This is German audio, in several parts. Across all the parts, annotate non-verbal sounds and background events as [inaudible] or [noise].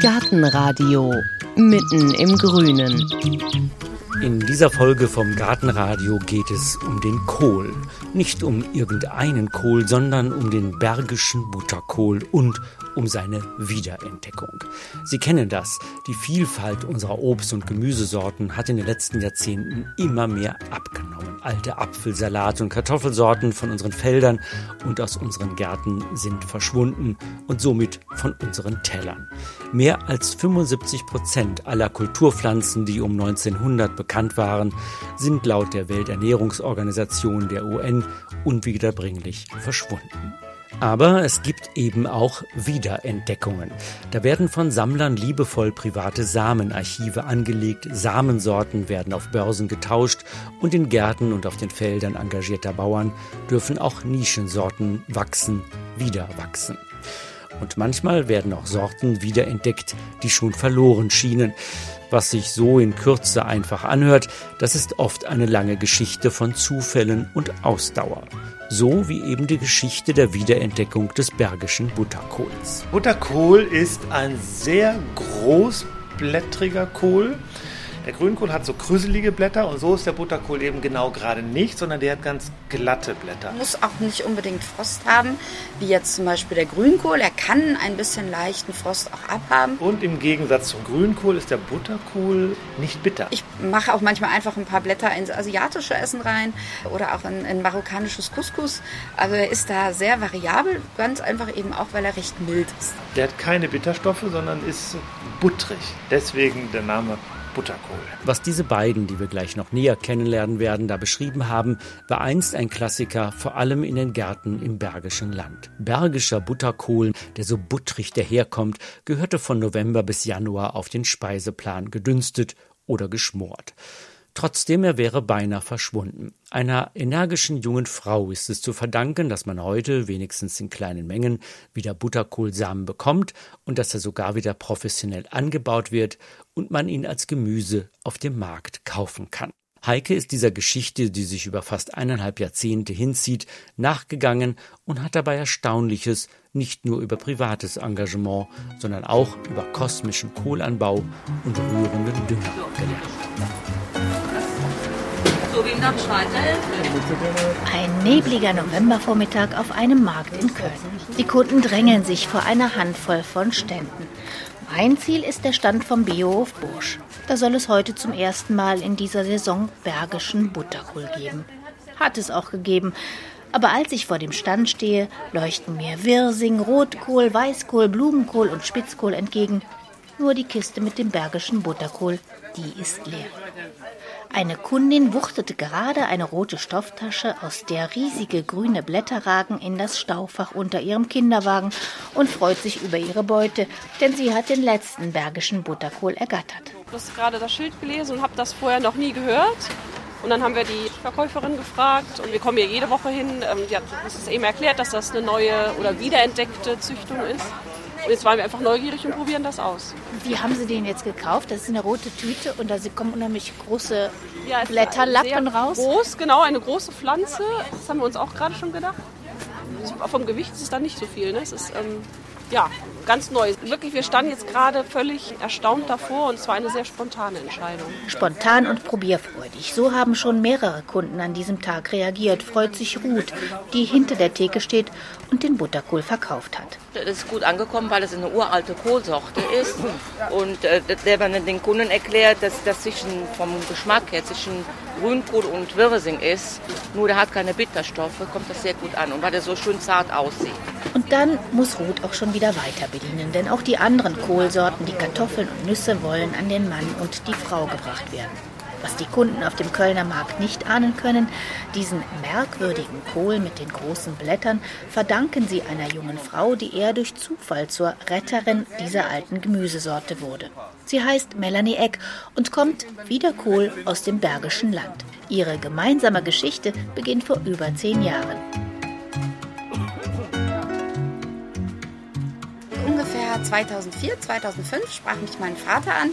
Gartenradio mitten im Grünen. In dieser Folge vom Gartenradio geht es um den Kohl. Nicht um irgendeinen Kohl, sondern um den bergischen Butterkohl und um seine Wiederentdeckung. Sie kennen das. Die Vielfalt unserer Obst- und Gemüsesorten hat in den letzten Jahrzehnten immer mehr abgenommen. Alte Apfelsalat- und Kartoffelsorten von unseren Feldern und aus unseren Gärten sind verschwunden und somit von unseren Tellern. Mehr als 75 Prozent aller Kulturpflanzen, die um 1900 bekannt waren, sind laut der Welternährungsorganisation der UN unwiederbringlich verschwunden. Aber es gibt eben auch Wiederentdeckungen. Da werden von Sammlern liebevoll private Samenarchive angelegt, Samensorten werden auf Börsen getauscht und in Gärten und auf den Feldern engagierter Bauern dürfen auch Nischensorten wachsen, wieder wachsen. Und manchmal werden auch Sorten wiederentdeckt, die schon verloren schienen. Was sich so in Kürze einfach anhört, das ist oft eine lange Geschichte von Zufällen und Ausdauer so wie eben die Geschichte der Wiederentdeckung des bergischen Butterkohls. Butterkohl ist ein sehr großblättriger Kohl der Grünkohl hat so krüselige Blätter und so ist der Butterkohl eben genau gerade nicht, sondern der hat ganz glatte Blätter. Muss auch nicht unbedingt Frost haben, wie jetzt zum Beispiel der Grünkohl. Er kann ein bisschen leichten Frost auch abhaben. Und im Gegensatz zum Grünkohl ist der Butterkohl nicht bitter. Ich mache auch manchmal einfach ein paar Blätter ins asiatische Essen rein oder auch in, in marokkanisches Couscous. Also er ist da sehr variabel, ganz einfach eben auch, weil er recht mild ist. Der hat keine Bitterstoffe, sondern ist buttrig. Deswegen der Name Butterkohl. Was diese beiden, die wir gleich noch näher kennenlernen werden, da beschrieben haben, war einst ein Klassiker, vor allem in den Gärten im Bergischen Land. Bergischer Butterkohl, der so buttrig daherkommt, gehörte von November bis Januar auf den Speiseplan gedünstet oder geschmort. Trotzdem, er wäre beinahe verschwunden. Einer energischen jungen Frau ist es zu verdanken, dass man heute, wenigstens in kleinen Mengen, wieder Butterkohlsamen bekommt und dass er sogar wieder professionell angebaut wird und man ihn als Gemüse auf dem Markt kaufen kann. Heike ist dieser Geschichte, die sich über fast eineinhalb Jahrzehnte hinzieht, nachgegangen und hat dabei Erstaunliches nicht nur über privates Engagement, sondern auch über kosmischen Kohlanbau und rührenden Dünger gelernt. Ein nebliger Novembervormittag auf einem Markt in Köln. Die Kunden drängeln sich vor einer Handvoll von Ständen. Mein Ziel ist der Stand vom Biohof Bursch. Da soll es heute zum ersten Mal in dieser Saison bergischen Butterkohl geben. Hat es auch gegeben. Aber als ich vor dem Stand stehe, leuchten mir Wirsing, Rotkohl, Weißkohl, Blumenkohl und Spitzkohl entgegen. Nur die Kiste mit dem bergischen Butterkohl, die ist leer. Eine Kundin wuchtete gerade eine rote Stofftasche, aus der riesige grüne Blätter ragen, in das Staufach unter ihrem Kinderwagen und freut sich über ihre Beute, denn sie hat den letzten bergischen Butterkohl ergattert. Ich habe gerade das Schild gelesen und habe das vorher noch nie gehört. Und dann haben wir die Verkäuferin gefragt und wir kommen hier jede Woche hin. Ähm, die hat uns eben erklärt, dass das eine neue oder wiederentdeckte Züchtung ist. Jetzt waren wir einfach neugierig und probieren das aus. Wie haben Sie den jetzt gekauft? Das ist eine rote Tüte und da kommen unheimlich große ja, Blätterlappen raus. Groß, genau, eine große Pflanze. Das haben wir uns auch gerade schon gedacht. Vom Gewicht ist es dann nicht so viel. Ne? Es ist ähm, ja, ganz neu. Wirklich, wir standen jetzt gerade völlig erstaunt davor und es war eine sehr spontane Entscheidung. Spontan und probierfreudig. So haben schon mehrere Kunden an diesem Tag reagiert, freut sich Ruth, die hinter der Theke steht und den Butterkohl verkauft hat. Das ist gut angekommen, weil es eine uralte Kohlsorte ist und äh, der man den Kunden erklärt, dass das zwischen, vom Geschmack her zwischen Grünkohl und Wirsing ist, nur der hat keine Bitterstoffe, kommt das sehr gut an und weil er so schön zart aussieht. Und dann muss Ruth auch schon wieder weiter bedienen, denn auch die anderen Kohlsorten, die Kartoffeln und Nüsse, wollen an den Mann und die Frau gebracht werden. Was die Kunden auf dem Kölner Markt nicht ahnen können, diesen merkwürdigen Kohl mit den großen Blättern verdanken sie einer jungen Frau, die eher durch Zufall zur Retterin dieser alten Gemüsesorte wurde. Sie heißt Melanie Eck und kommt wie der Kohl aus dem Bergischen Land. Ihre gemeinsame Geschichte beginnt vor über zehn Jahren. Ungefähr 2004, 2005 sprach mich mein Vater an,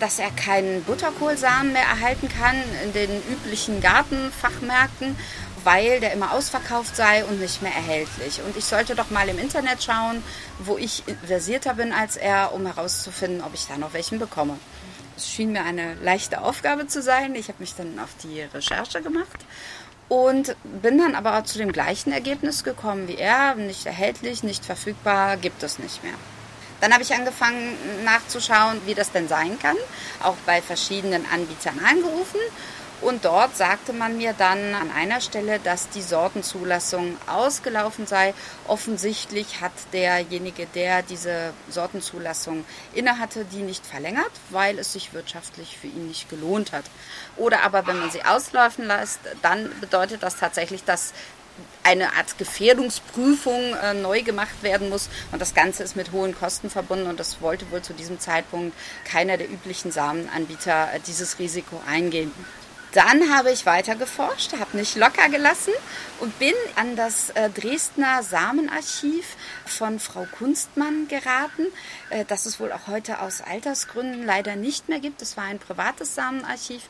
dass er keinen Butterkohlsamen mehr erhalten kann in den üblichen Gartenfachmärkten, weil der immer ausverkauft sei und nicht mehr erhältlich. Und ich sollte doch mal im Internet schauen, wo ich versierter bin als er, um herauszufinden, ob ich da noch welchen bekomme. Es schien mir eine leichte Aufgabe zu sein. Ich habe mich dann auf die Recherche gemacht und bin dann aber zu dem gleichen Ergebnis gekommen wie er. Nicht erhältlich, nicht verfügbar, gibt es nicht mehr. Dann habe ich angefangen nachzuschauen, wie das denn sein kann, auch bei verschiedenen Anbietern angerufen und dort sagte man mir dann an einer Stelle, dass die Sortenzulassung ausgelaufen sei. Offensichtlich hat derjenige, der diese Sortenzulassung innehatte, die nicht verlängert, weil es sich wirtschaftlich für ihn nicht gelohnt hat. Oder aber wenn man sie auslaufen lässt, dann bedeutet das tatsächlich, dass eine Art Gefährdungsprüfung äh, neu gemacht werden muss. Und das Ganze ist mit hohen Kosten verbunden und das wollte wohl zu diesem Zeitpunkt keiner der üblichen Samenanbieter äh, dieses Risiko eingehen. Dann habe ich weiter geforscht, habe nicht locker gelassen und bin an das äh, Dresdner Samenarchiv von Frau Kunstmann geraten, äh, das es wohl auch heute aus Altersgründen leider nicht mehr gibt. Es war ein privates Samenarchiv,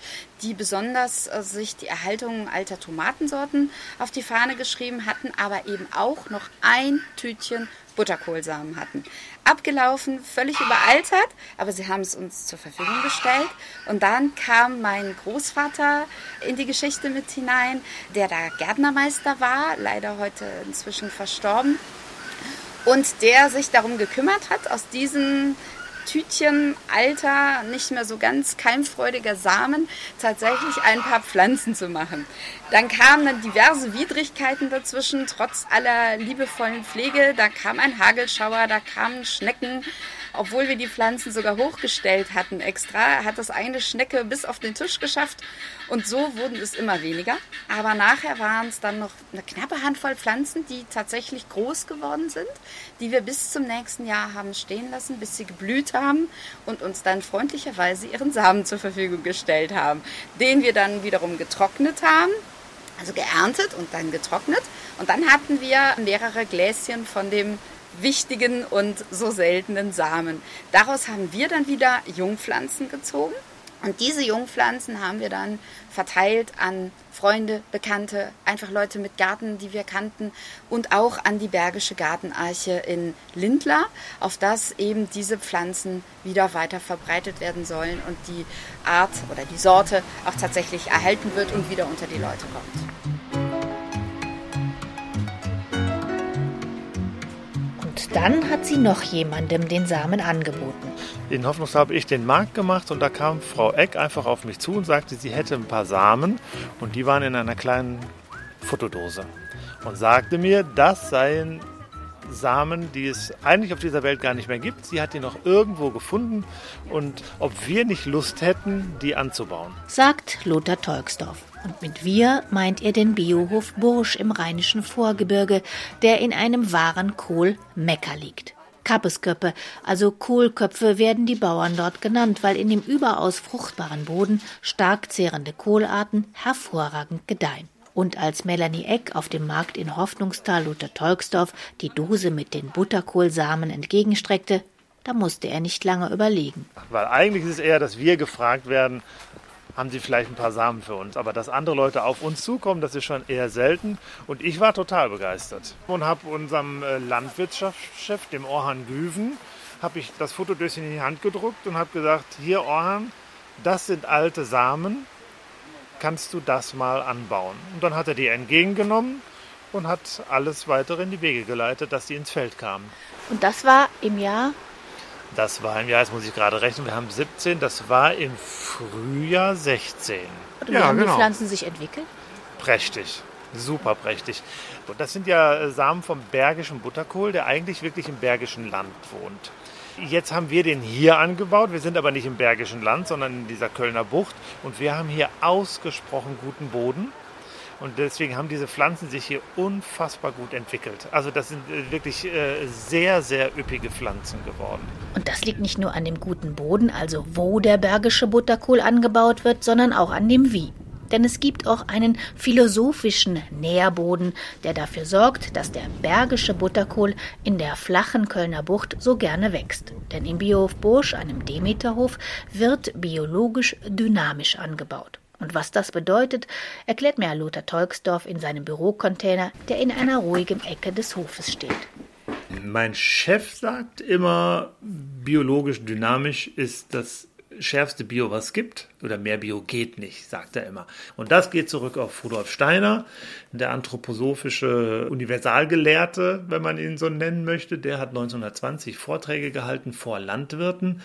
die besonders äh, sich die Erhaltung alter Tomatensorten auf die Fahne geschrieben hatten, aber eben auch noch ein Tütchen Butterkohlsamen hatten. Abgelaufen, völlig überaltert, aber sie haben es uns zur Verfügung gestellt. Und dann kam mein Großvater in die Geschichte mit hinein, der da Gärtnermeister war, leider heute inzwischen verstorben. Und der sich darum gekümmert hat, aus diesen Tütchen alter, nicht mehr so ganz keimfreudiger Samen tatsächlich ein paar Pflanzen zu machen. Dann kamen dann diverse Widrigkeiten dazwischen, trotz aller liebevollen Pflege. Da kam ein Hagelschauer, da kamen Schnecken, obwohl wir die Pflanzen sogar hochgestellt hatten extra, hat das eine Schnecke bis auf den Tisch geschafft und so wurden es immer weniger. Aber nachher waren es dann noch eine knappe Handvoll Pflanzen, die tatsächlich groß geworden sind, die wir bis zum nächsten Jahr haben stehen lassen, bis sie geblüht haben und uns dann freundlicherweise ihren Samen zur Verfügung gestellt haben, den wir dann wiederum getrocknet haben. Also geerntet und dann getrocknet. Und dann hatten wir mehrere Gläschen von dem wichtigen und so seltenen Samen. Daraus haben wir dann wieder Jungpflanzen gezogen. Und diese Jungpflanzen haben wir dann verteilt an Freunde, Bekannte, einfach Leute mit Garten, die wir kannten und auch an die Bergische Gartenarche in Lindlar, auf das eben diese Pflanzen wieder weiter verbreitet werden sollen und die Art oder die Sorte auch tatsächlich erhalten wird und wieder unter die Leute kommt. Dann hat sie noch jemandem den Samen angeboten. In Hoffnungslos habe ich den Markt gemacht und da kam Frau Eck einfach auf mich zu und sagte, sie hätte ein paar Samen und die waren in einer kleinen Fotodose und sagte mir, das seien Samen, die es eigentlich auf dieser Welt gar nicht mehr gibt. Sie hat die noch irgendwo gefunden und ob wir nicht Lust hätten, die anzubauen. Sagt Lothar Tolksdorf. Und mit wir meint er den Biohof Bursch im rheinischen Vorgebirge, der in einem wahren Kohlmecker liegt. Kappesköppe, also Kohlköpfe, werden die Bauern dort genannt, weil in dem überaus fruchtbaren Boden stark zehrende Kohlarten hervorragend gedeihen. Und als Melanie Eck auf dem Markt in Hoffnungstal Luther Tolksdorf die Dose mit den Butterkohlsamen entgegenstreckte, da musste er nicht lange überlegen. Weil eigentlich ist es eher, dass wir gefragt werden, haben sie vielleicht ein paar Samen für uns. Aber dass andere Leute auf uns zukommen, das ist schon eher selten. Und ich war total begeistert. Und habe unserem äh, Landwirtschaftschef, dem Orhan Güven, habe ich das Fotodöschen in die Hand gedruckt und habe gesagt, hier Orhan, das sind alte Samen, kannst du das mal anbauen? Und dann hat er die entgegengenommen und hat alles weitere in die Wege geleitet, dass die ins Feld kamen. Und das war im Jahr das war im Jahr, jetzt muss ich gerade rechnen, wir haben 17, das war im Frühjahr 16. Und wie ja, haben genau. die Pflanzen sich entwickelt? Prächtig, super prächtig. Und das sind ja äh, Samen vom bergischen Butterkohl, der eigentlich wirklich im bergischen Land wohnt. Jetzt haben wir den hier angebaut. Wir sind aber nicht im bergischen Land, sondern in dieser Kölner Bucht. Und wir haben hier ausgesprochen guten Boden. Und deswegen haben diese Pflanzen sich hier unfassbar gut entwickelt. Also das sind äh, wirklich äh, sehr, sehr üppige Pflanzen geworden. Und das liegt nicht nur an dem guten Boden, also wo der bergische Butterkohl angebaut wird, sondern auch an dem Wie. Denn es gibt auch einen philosophischen Nährboden, der dafür sorgt, dass der bergische Butterkohl in der flachen Kölner Bucht so gerne wächst. Denn im Biohof Bursch, einem Demeterhof, wird biologisch dynamisch angebaut. Und was das bedeutet, erklärt mir Lothar Tolksdorf in seinem Bürocontainer, der in einer ruhigen Ecke des Hofes steht. Mein Chef sagt immer, biologisch dynamisch ist das schärfste Bio, was es gibt. Oder mehr Bio geht nicht, sagt er immer. Und das geht zurück auf Rudolf Steiner, der anthroposophische Universalgelehrte, wenn man ihn so nennen möchte. Der hat 1920 Vorträge gehalten vor Landwirten,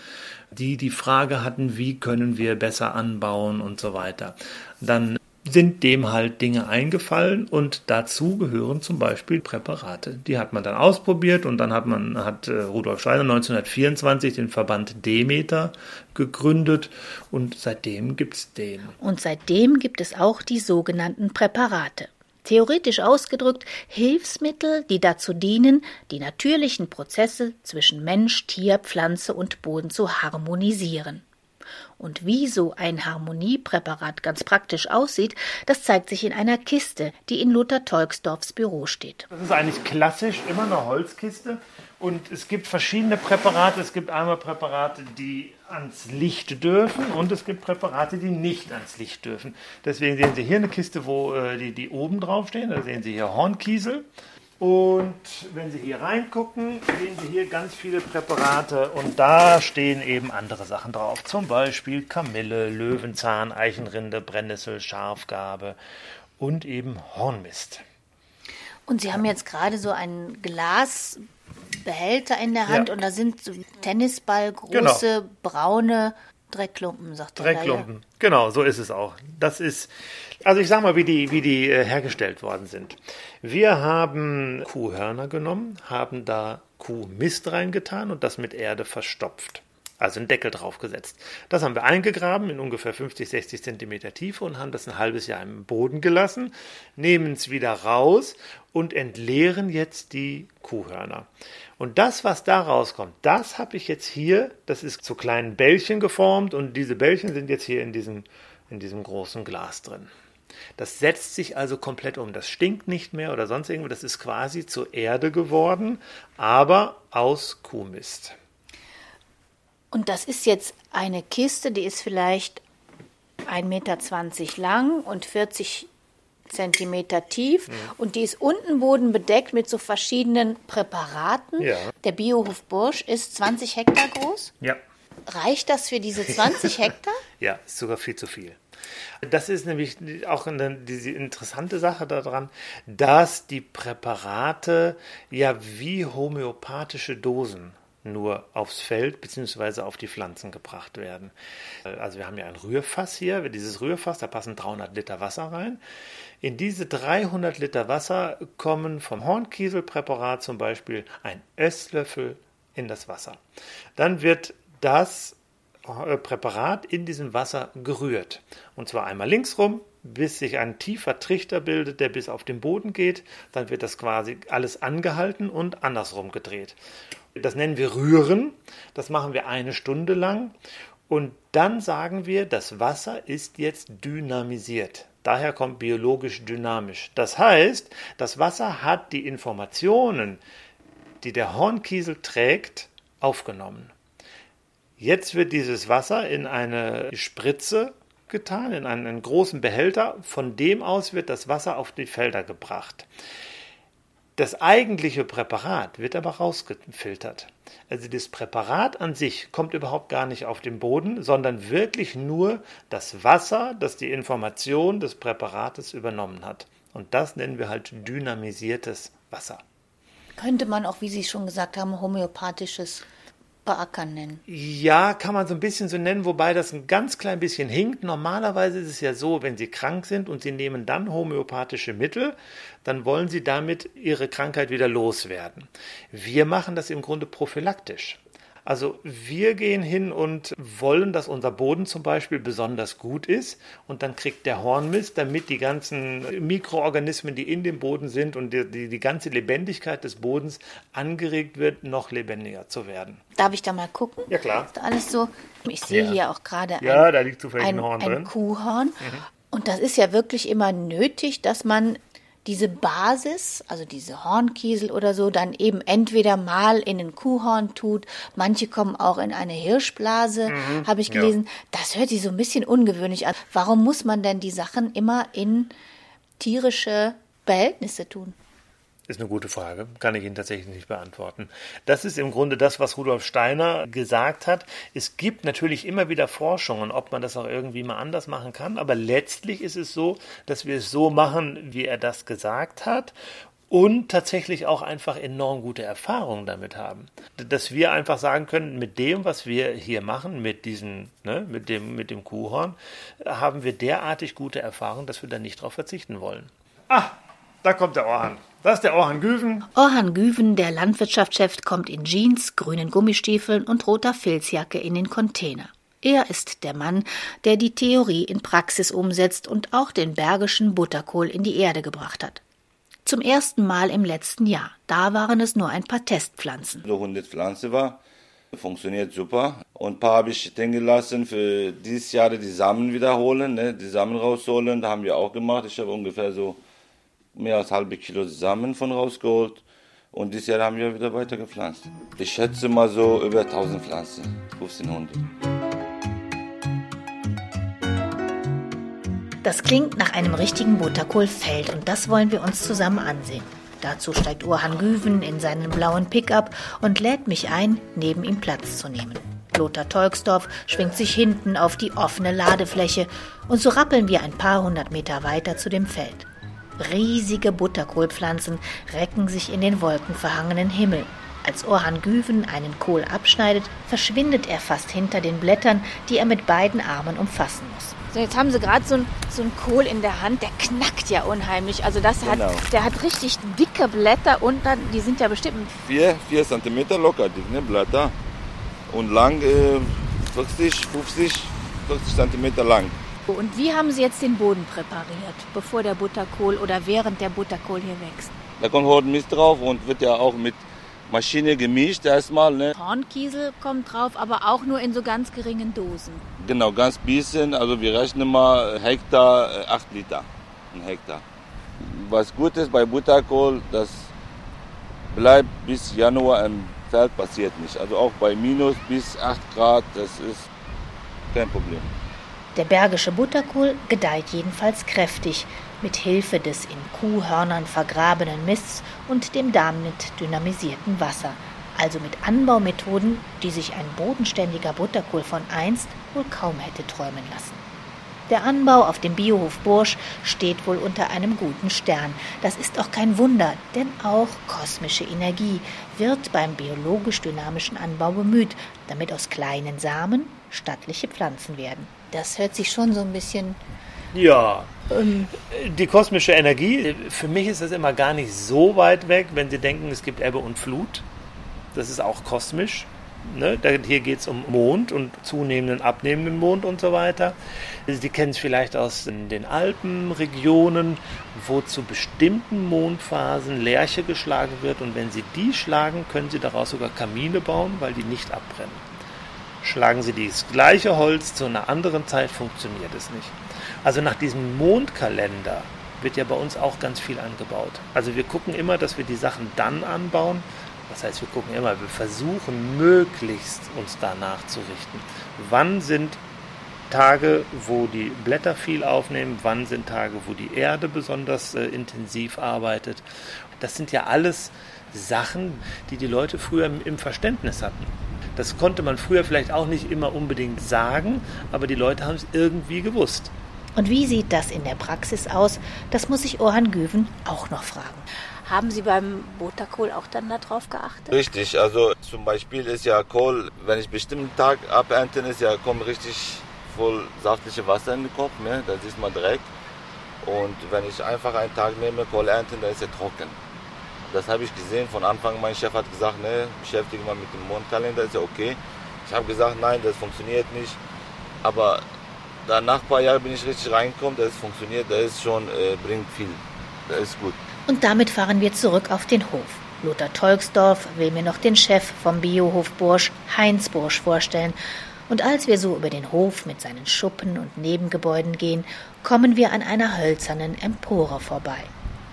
die die Frage hatten, wie können wir besser anbauen und so weiter. Dann sind dem halt Dinge eingefallen und dazu gehören zum Beispiel Präparate. Die hat man dann ausprobiert und dann hat man hat äh, Rudolf Steiner 1924 den Verband Demeter gegründet und seitdem gibt es den. Und seitdem gibt es auch die sogenannten Präparate. Theoretisch ausgedrückt Hilfsmittel, die dazu dienen, die natürlichen Prozesse zwischen Mensch, Tier, Pflanze und Boden zu harmonisieren. Und wie so ein Harmoniepräparat ganz praktisch aussieht, das zeigt sich in einer Kiste, die in Lothar Tolksdorfs Büro steht. Das ist eigentlich klassisch immer eine Holzkiste. Und es gibt verschiedene Präparate. Es gibt einmal Präparate, die ans Licht dürfen und es gibt Präparate, die nicht ans Licht dürfen. Deswegen sehen Sie hier eine Kiste, wo äh, die, die oben draufstehen. Da sehen Sie hier Hornkiesel. Und wenn Sie hier reingucken, sehen Sie hier ganz viele Präparate und da stehen eben andere Sachen drauf. Zum Beispiel Kamille, Löwenzahn, Eichenrinde, Brennnessel, Schafgarbe und eben Hornmist. Und Sie haben jetzt gerade so einen Glasbehälter in der Hand Ja. und da sind so Tennisball große Genau. braune Dreckklumpen, sagt er. da, ja. Dreckklumpen. Genau, so ist es auch. Das ist, also ich sag mal, wie die, wie die äh, hergestellt worden sind. Wir haben Kuhhörner genommen, haben da Kuhmist reingetan und das mit Erde verstopft. Also einen Deckel draufgesetzt. Das haben wir eingegraben in ungefähr 50, 60 Zentimeter Tiefe und haben das ein halbes Jahr im Boden gelassen, nehmen es wieder raus und entleeren jetzt die Kuhhörner. Und das, was da rauskommt, das habe ich jetzt hier, das ist zu kleinen Bällchen geformt und diese Bällchen sind jetzt hier in diesem, in diesem großen Glas drin. Das setzt sich also komplett um. Das stinkt nicht mehr oder sonst irgendwo. Das ist quasi zur Erde geworden, aber aus Kuhmist. Und das ist jetzt eine Kiste, die ist vielleicht 1,20 Meter lang und 40 Zentimeter tief Mhm. und die ist unten Boden bedeckt mit so verschiedenen Präparaten. Ja. Der Biohof Bursch ist 20 Hektar groß. Ja. Reicht das für diese [laughs] 20 Hektar? Ja, ist sogar viel zu viel. Das ist nämlich auch eine, diese interessante Sache daran, dass die Präparate ja wie homöopathische Dosen nur aufs Feld bzw. auf die Pflanzen gebracht werden. Also wir haben ja ein Rührfass hier, dieses Rührfass, da passen 300 Liter Wasser rein. In diese 300 Liter Wasser kommen vom Hornkieselpräparat zum Beispiel ein Esslöffel in das Wasser. Dann wird das äh, Präparat in diesem Wasser gerührt. Und zwar einmal linksrum, bis sich ein tiefer Trichter bildet, der bis auf den Boden geht. Dann wird das quasi alles angehalten und andersrum gedreht. Das nennen wir Rühren. Das machen wir eine Stunde lang. Und dann sagen wir, das Wasser ist jetzt dynamisiert. Daher kommt biologisch dynamisch. Das heißt, das Wasser hat die Informationen, die der Hornkiesel trägt, aufgenommen. Jetzt wird dieses Wasser in eine Spritze getan, in einen, einen großen Behälter. Von dem aus wird das Wasser auf die Felder gebracht. Das eigentliche Präparat wird aber rausgefiltert. Also das Präparat an sich kommt überhaupt gar nicht auf den Boden, sondern wirklich nur das Wasser, das die Information des Präparates übernommen hat. Und das nennen wir halt dynamisiertes Wasser. Könnte man auch, wie Sie schon gesagt haben, homöopathisches Beackern nennen. Ja, kann man so ein bisschen so nennen, wobei das ein ganz klein bisschen hinkt. Normalerweise ist es ja so, wenn Sie krank sind und Sie nehmen dann homöopathische Mittel, dann wollen Sie damit Ihre Krankheit wieder loswerden. Wir machen das im Grunde prophylaktisch. Also wir gehen hin und wollen, dass unser Boden zum Beispiel besonders gut ist und dann kriegt der Hornmist, damit die ganzen Mikroorganismen, die in dem Boden sind und die, die, die ganze Lebendigkeit des Bodens angeregt wird, noch lebendiger zu werden. Darf ich da mal gucken? Ja, klar. Ist alles so. Ich sehe Ja. hier auch gerade Ja, ein, da liegt zufällig ein, ein Horn ein drin. Mhm. Kuhhorn. Und das ist ja wirklich immer nötig, dass man diese Basis, also diese Hornkiesel oder so, dann eben entweder mal in ein Kuhhorn tut, manche kommen auch in eine Hirschblase, mhm, habe ich gelesen. Ja. Das hört sich so ein bisschen ungewöhnlich an. Warum muss man denn die Sachen immer in tierische Behältnisse tun? Ist eine gute Frage, kann ich Ihnen tatsächlich nicht beantworten. Das ist im Grunde das, was Rudolf Steiner gesagt hat. Es gibt natürlich immer wieder Forschungen, ob man das auch irgendwie mal anders machen kann, aber letztlich ist es so, dass wir es so machen, wie er das gesagt hat und tatsächlich auch einfach enorm gute Erfahrungen damit haben. Dass wir einfach sagen können, mit dem, was wir hier machen, mit diesem, ne, mit dem, mit dem Kuhhorn, haben wir derartig gute Erfahrungen, dass wir da nicht drauf verzichten wollen. Ah, da kommt der Orhan. Das ist der Orhan Güven. Orhan Güven, der Landwirtschaftschef, kommt in Jeans, grünen Gummistiefeln und roter Filzjacke in den Container. Er ist der Mann, der die Theorie in Praxis umsetzt und auch den bergischen Butterkohl in die Erde gebracht hat. Zum ersten Mal im letzten Jahr. Da waren es nur ein paar Testpflanzen. So 100 Pflanzen war, funktioniert super. Und ein paar habe ich stehen gelassen für dieses Jahr die Samen wiederholen, ne, die Samen rausholen. Da haben wir auch gemacht. Ich habe ungefähr so mehr als halbe Kilo Samen von rausgeholt. Und dieses Jahr haben wir wieder weiter gepflanzt. Ich schätze mal so über 1000 Pflanzen, 1500. Das klingt nach einem richtigen Butterkohlfeld und das wollen wir uns zusammen ansehen. Dazu steigt Urhan Güven in seinen blauen Pickup und lädt mich ein, neben ihm Platz zu nehmen. Lothar Tolksdorf schwingt sich hinten auf die offene Ladefläche und so rappeln wir ein paar hundert Meter weiter zu dem Feld. Riesige Butterkohlpflanzen recken sich in den wolkenverhangenen Himmel. Als Orhan Güven einen Kohl abschneidet, verschwindet er fast hinter den Blättern, die er mit beiden Armen umfassen muss. So, jetzt haben Sie gerade so, so einen Kohl in der Hand, der knackt ja unheimlich. Also das hat, genau. der hat richtig dicke Blätter und dann, die sind ja bestimmt vier, vier Zentimeter locker dicke Blätter und lang äh, 40, 50, 40 Zentimeter lang. Und wie haben Sie jetzt den Boden präpariert, bevor der Butterkohl oder während der Butterkohl hier wächst? Da kommt heute Mist drauf und wird ja auch mit Maschine gemischt erstmal. Ne? Hornkiesel kommt drauf, aber auch nur in so ganz geringen Dosen. Genau, ganz bisschen. Also wir rechnen mal Hektar 8 äh, Liter. Ein Hektar. Was gut ist bei Butterkohl, das bleibt bis Januar im Feld, passiert nicht. Also auch bei minus bis 8 Grad, das ist kein Problem. Der bergische Butterkohl gedeiht jedenfalls kräftig, mit Hilfe des in Kuhhörnern vergrabenen Mists und dem damit dynamisierten Wasser, also mit Anbaumethoden, die sich ein bodenständiger Butterkohl von einst wohl kaum hätte träumen lassen. Der Anbau auf dem Biohof Bursch steht wohl unter einem guten Stern. Das ist auch kein Wunder, denn auch kosmische Energie wird beim biologisch-dynamischen Anbau bemüht, damit aus kleinen Samen stattliche Pflanzen werden. Das hört sich schon so ein bisschen. Ja. Ähm, die kosmische Energie, für mich ist das immer gar nicht so weit weg, wenn Sie denken, es gibt Ebbe und Flut. Das ist auch kosmisch. Ne? Hier geht es um Mond und zunehmenden, abnehmenden Mond und so weiter. Sie kennen es vielleicht aus den Alpenregionen, wo zu bestimmten Mondphasen Lerche geschlagen wird und wenn Sie die schlagen, können Sie daraus sogar Kamine bauen, weil die nicht abbrennen. Schlagen Sie das gleiche Holz zu einer anderen Zeit, funktioniert es nicht. Also nach diesem Mondkalender wird ja bei uns auch ganz viel angebaut. Also wir gucken immer, dass wir die Sachen dann anbauen. Das heißt, wir gucken immer, wir versuchen möglichst uns danach zu richten. Wann sind Tage, wo die Blätter viel aufnehmen, wann sind Tage, wo die Erde besonders äh, intensiv arbeitet. Das sind ja alles Sachen, die die Leute früher im Verständnis hatten. Das konnte man früher vielleicht auch nicht immer unbedingt sagen, aber die Leute haben es irgendwie gewusst. Und wie sieht das in der Praxis aus? Das muss ich Orhan Güven auch noch fragen. Haben Sie beim Butterkohl auch dann darauf geachtet? Richtig, also zum Beispiel ist ja Kohl, wenn ich einen bestimmten Tag abernten ist, ja kommt richtig voll saftige Wasser in den Kopf, ne? das ist man direkt. Und wenn ich einfach einen Tag nehme, Kohl ernten, dann ist er trocken. Das habe ich gesehen von Anfang. Mein Chef hat gesagt, ne, beschäftige mal mit dem Mondkalender, ist ja okay. Ich habe gesagt, nein, das funktioniert nicht. Aber dann nach ein paar Jahren bin ich richtig reingekommen, das funktioniert, das ist schon, äh, bringt viel. Das ist gut. Und damit fahren wir zurück auf den Hof. Lothar Tolksdorf will mir noch den Chef vom Biohof Bursch, Heinz Bursch, vorstellen. Und als wir so über den Hof mit seinen Schuppen und Nebengebäuden gehen, kommen wir an einer hölzernen Empore vorbei.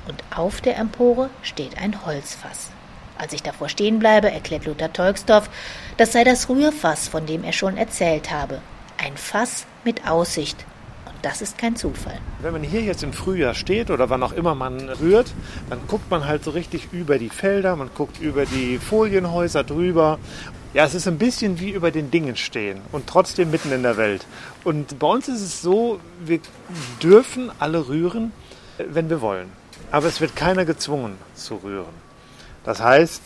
Und auf der Empore steht ein Holzfass. Als ich davor stehen bleibe, erklärt Lothar Tolksdorf, das sei das Rührfass, von dem er schon erzählt habe. Ein Fass mit Aussicht. Und das ist kein Zufall. Wenn man hier jetzt im Frühjahr steht oder wann auch immer man rührt, dann guckt man halt so richtig über die Felder, man guckt über die Folienhäuser drüber. Ja, es ist ein bisschen wie über den Dingen stehen und trotzdem mitten in der Welt. Und bei uns ist es so, wir dürfen alle rühren, wenn wir wollen. Aber es wird keiner gezwungen zu rühren. Das heißt,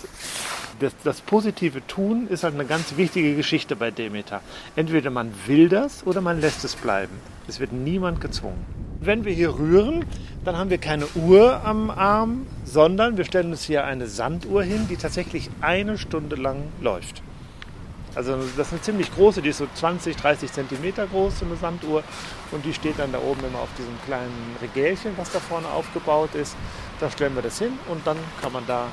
das, das, positive Tun ist halt eine ganz wichtige Geschichte bei Demeter. Entweder man will das oder man lässt es bleiben. Es wird niemand gezwungen. Wenn wir hier rühren, dann haben wir keine Uhr am Arm, sondern wir stellen uns hier eine Sanduhr hin, die tatsächlich eine Stunde lang läuft. Also das ist eine ziemlich große, die ist so 20, 30 Zentimeter groß, so eine Sanduhr. Und die steht dann da oben immer auf diesem kleinen Regälchen, was da vorne aufgebaut ist. Da stellen wir das hin und dann kann man da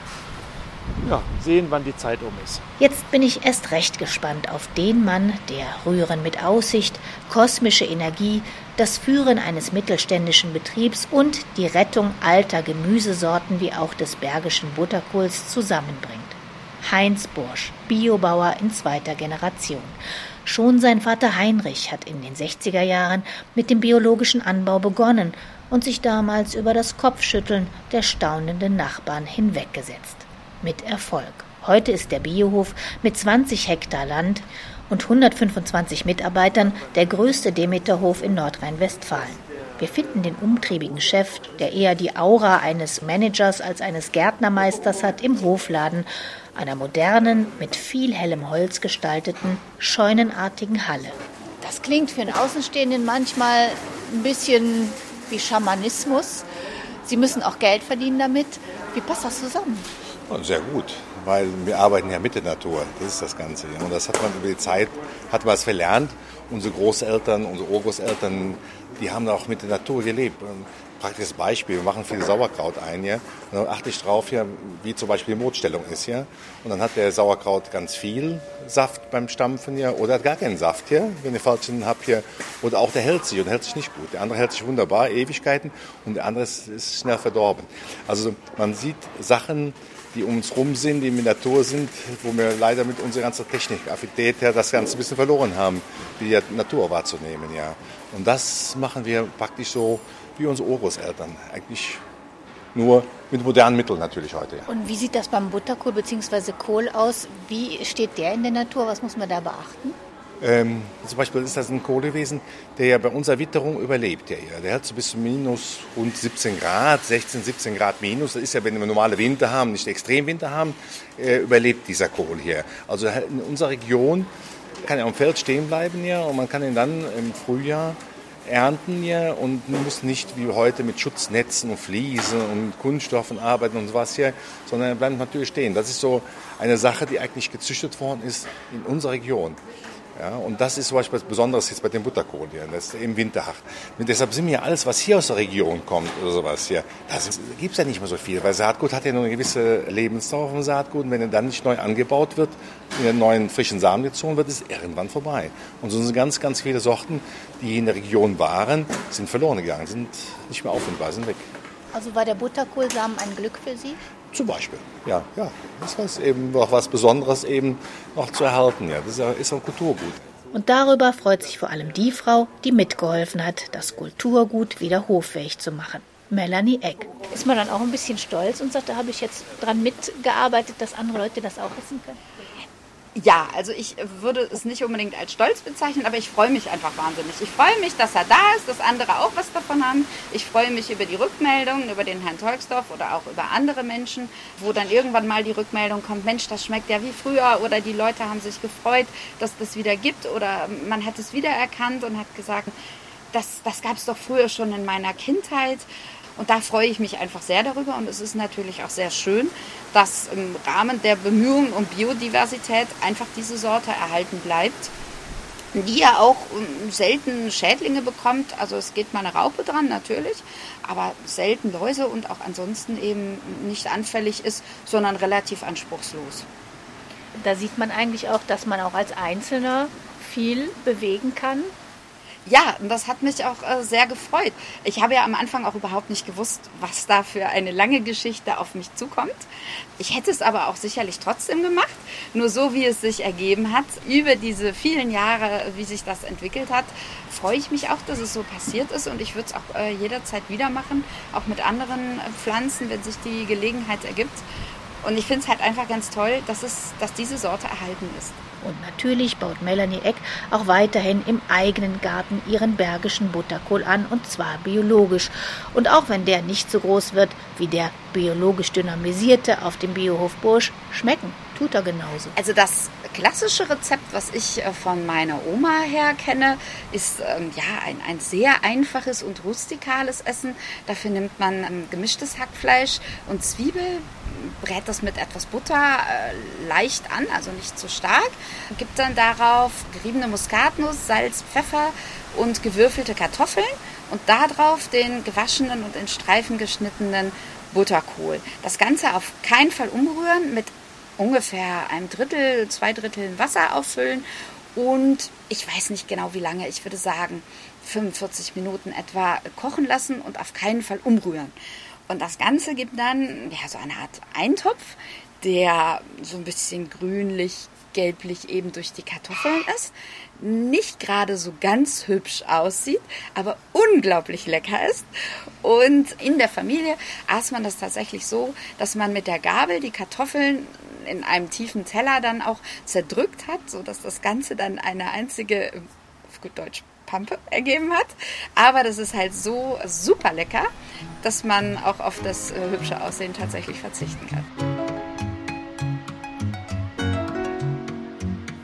ja, sehen, wann die Zeit um ist. Jetzt bin ich erst recht gespannt auf den Mann, der Rühren mit Aussicht, kosmische Energie, das Führen eines mittelständischen Betriebs und die Rettung alter Gemüsesorten wie auch des bergischen Butterkohls zusammenbringt. Heinz Bursch, Biobauer in zweiter Generation. Schon sein Vater Heinrich hat in den 60er Jahren mit dem biologischen Anbau begonnen und sich damals über das Kopfschütteln der staunenden Nachbarn hinweggesetzt mit Erfolg. Heute ist der Biohof mit 20 Hektar Land und 125 Mitarbeitern der größte Demeterhof in Nordrhein-Westfalen. Wir finden den umtriebigen Chef, der eher die Aura eines Managers als eines Gärtnermeisters hat, im Hofladen, einer modernen, mit viel hellem Holz gestalteten, scheunenartigen Halle. Das klingt für einen Außenstehenden manchmal ein bisschen wie Schamanismus. Sie müssen auch Geld verdienen damit. Wie passt das zusammen? Sehr gut, weil wir arbeiten ja mit der Natur. Das ist das Ganze. Und das hat man über die Zeit, hat man es verlernt. Unsere Großeltern, unsere Urgroßeltern, die haben auch mit der Natur gelebt. Praktisches Beispiel, wir machen viel Sauerkraut ein, ja. Und dann achte ich drauf, ja, wie zum Beispiel die Motstellung ist, ja. Und dann hat der Sauerkraut ganz viel Saft beim Stampfen, ja, oder hat gar keinen Saft, ja, wenn ihr falschen habt hier. Oder auch der hält sich und hält sich nicht gut. Der andere hält sich wunderbar, Ewigkeiten, und der andere ist, schnell verdorben. Also man sieht Sachen, die um uns rum sind, die in der Natur sind, wo wir leider mit unserer ganzen Technik, Affinität her, das Ganze ein bisschen verloren haben, die Natur wahrzunehmen. Ja. Und das machen wir praktisch so wie unsere Urgroßeltern. Eigentlich nur mit modernen Mitteln natürlich heute. Ja. Und wie sieht das beim Butterkohl bzw. Kohl aus? Wie steht der in der Natur? Was muss man da beachten? Ähm, zum Beispiel ist das ein Kohlewesen, der ja bei unserer Witterung überlebt. Ja. Der hat so bis zu minus rund 17 Grad, 16, 17 Grad minus. Das ist ja, wenn wir normale Winter haben, nicht Extremwinter haben, äh, überlebt dieser Kohl hier. Also in unserer Region kann er am Feld stehen bleiben ja, und man kann ihn dann im Frühjahr ernten ja und muss nicht wie heute mit Schutznetzen und Fliesen und Kunststoffen arbeiten und sowas hier, sondern er bleibt natürlich stehen. Das ist so eine Sache, die eigentlich gezüchtet worden ist in unserer Region. Ja, und das ist zum Beispiel was Besonderes jetzt bei den Butterkohlen, das ist im Winterhach. Und deshalb sind wir alles, was hier aus der Region kommt oder sowas hier, das gibt es ja nicht mehr so viel, weil Saatgut hat ja nur eine gewisse Lebensdauer vom Saatgut und wenn er dann nicht neu angebaut wird, in den neuen frischen Samen gezogen wird, ist irgendwann vorbei. Und so sind ganz, ganz viele Sorten, die in der Region waren, sind verloren gegangen, sind nicht mehr auffindbar, sind weg. Also war der Butterkohlsamen ein Glück für Sie? Zum Beispiel, ja, ja. Das ist eben noch was Besonderes eben noch zu erhalten. Ja, das ist, ja, ist ein Kulturgut. Und darüber freut sich vor allem die Frau, die mitgeholfen hat, das Kulturgut wieder hoffähig zu machen. Melanie Eck. Ist man dann auch ein bisschen stolz und sagt, da habe ich jetzt dran mitgearbeitet, dass andere Leute das auch wissen können? Ja, also ich würde es nicht unbedingt als Stolz bezeichnen, aber ich freue mich einfach wahnsinnig. Ich freue mich, dass er da ist, dass andere auch was davon haben. Ich freue mich über die Rückmeldungen, über den Herrn Tolksdorf oder auch über andere Menschen, wo dann irgendwann mal die Rückmeldung kommt, Mensch, das schmeckt ja wie früher oder die Leute haben sich gefreut, dass das wieder gibt oder man hat es wiedererkannt und hat gesagt, das, das gab es doch früher schon in meiner Kindheit. Und da freue ich mich einfach sehr darüber. Und es ist natürlich auch sehr schön, dass im Rahmen der Bemühungen um Biodiversität einfach diese Sorte erhalten bleibt. Die ja auch ähm, selten Schädlinge bekommt. Also es geht mal eine Raupe dran, natürlich, aber selten Läuse und auch ansonsten eben nicht anfällig ist, sondern relativ anspruchslos. Da sieht man eigentlich auch, dass man auch als Einzelner viel bewegen kann Ja, und das hat mich auch äh, sehr gefreut. Ich habe ja am Anfang auch überhaupt nicht gewusst, was da für eine lange Geschichte auf mich zukommt. Ich hätte es aber auch sicherlich trotzdem gemacht. Nur so, wie es sich ergeben hat, über diese vielen Jahre, wie sich das entwickelt hat, freue ich mich auch, dass es so passiert ist. Und ich würde es auch äh, jederzeit wieder machen, auch mit anderen äh, Pflanzen, wenn sich die Gelegenheit ergibt. Und ich finde es halt einfach ganz toll, dass, es, dass diese Sorte erhalten ist. Und natürlich baut Melanie Eck auch weiterhin im eigenen Garten ihren bergischen Butterkohl an, und zwar biologisch. Und auch wenn der nicht so groß wird wie der biologisch dynamisierte auf dem Biohof Bursch, schmecken tut er genauso. Also das klassische Rezept, was ich äh, von meiner Oma her kenne, ist ähm, ja ein, ein sehr einfaches und rustikales Essen. Dafür nimmt man ähm, gemischtes Hackfleisch und Zwiebel, brät das mit etwas Butter äh, leicht an, also nicht zu stark, gibt dann darauf geriebene Muskatnuss, Salz, Pfeffer und gewürfelte Kartoffeln und darauf den gewaschenen und in Streifen geschnittenen Butterkohl. Das Ganze auf keinen Fall umrühren, mit ungefähr einem Drittel, zwei Dritteln Wasser auffüllen und ich weiß nicht genau wie lange, ich würde sagen 45 Minuten etwa kochen lassen und auf keinen Fall umrühren. Und das Ganze gibt dann ja, so eine Art Eintopf, der so ein bisschen grünlich, gelblich eben durch die Kartoffeln ist. Nicht gerade so ganz hübsch aussieht, aber unglaublich lecker ist. Und in der Familie aß man das tatsächlich so, dass man mit der Gabel die Kartoffeln in einem tiefen Teller dann auch zerdrückt hat, sodass das Ganze dann eine einzige, auf gut Deutsch, Pampe ergeben hat. Aber das ist halt so super lecker, dass man auch auf das äh, hübsche Aussehen tatsächlich verzichten kann.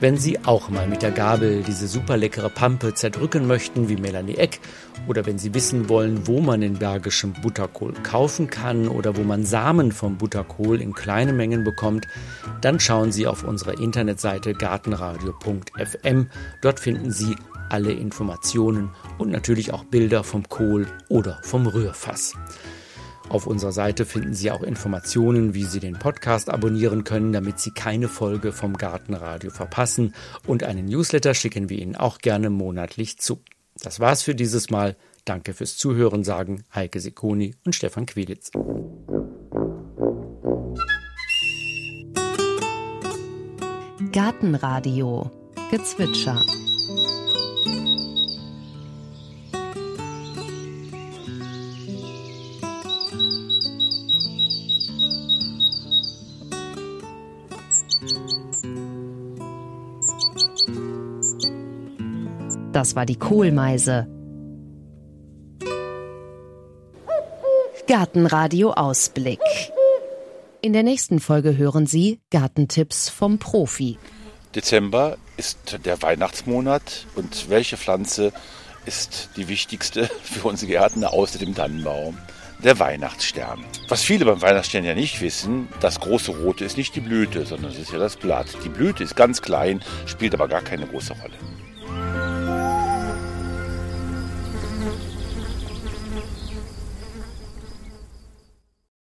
Wenn Sie auch mal mit der Gabel diese super leckere Pampe zerdrücken möchten, wie Melanie Eck, oder wenn Sie wissen wollen, wo man den bergischen Butterkohl kaufen kann oder wo man Samen vom Butterkohl in kleine Mengen bekommt, dann schauen Sie auf unsere Internetseite gartenradio.fm. Dort finden Sie alle Informationen und natürlich auch Bilder vom Kohl oder vom Rührfass. Auf unserer Seite finden Sie auch Informationen, wie Sie den Podcast abonnieren können, damit Sie keine Folge vom Gartenradio verpassen. Und einen Newsletter schicken wir Ihnen auch gerne monatlich zu. Das war's für dieses Mal. Danke fürs Zuhören, sagen Heike Sekoni und Stefan Queditz. Gartenradio Gezwitscher Das war die Kohlmeise. Gartenradio Ausblick. In der nächsten Folge hören Sie Gartentipps vom Profi. Dezember ist der Weihnachtsmonat und welche Pflanze ist die wichtigste [laughs] für unsere Gärten außer dem Tannenbaum? Der Weihnachtsstern. Was viele beim Weihnachtsstern ja nicht wissen, das große Rote ist nicht die Blüte, sondern es ist ja das Blatt. Die Blüte ist ganz klein, spielt aber gar keine große Rolle.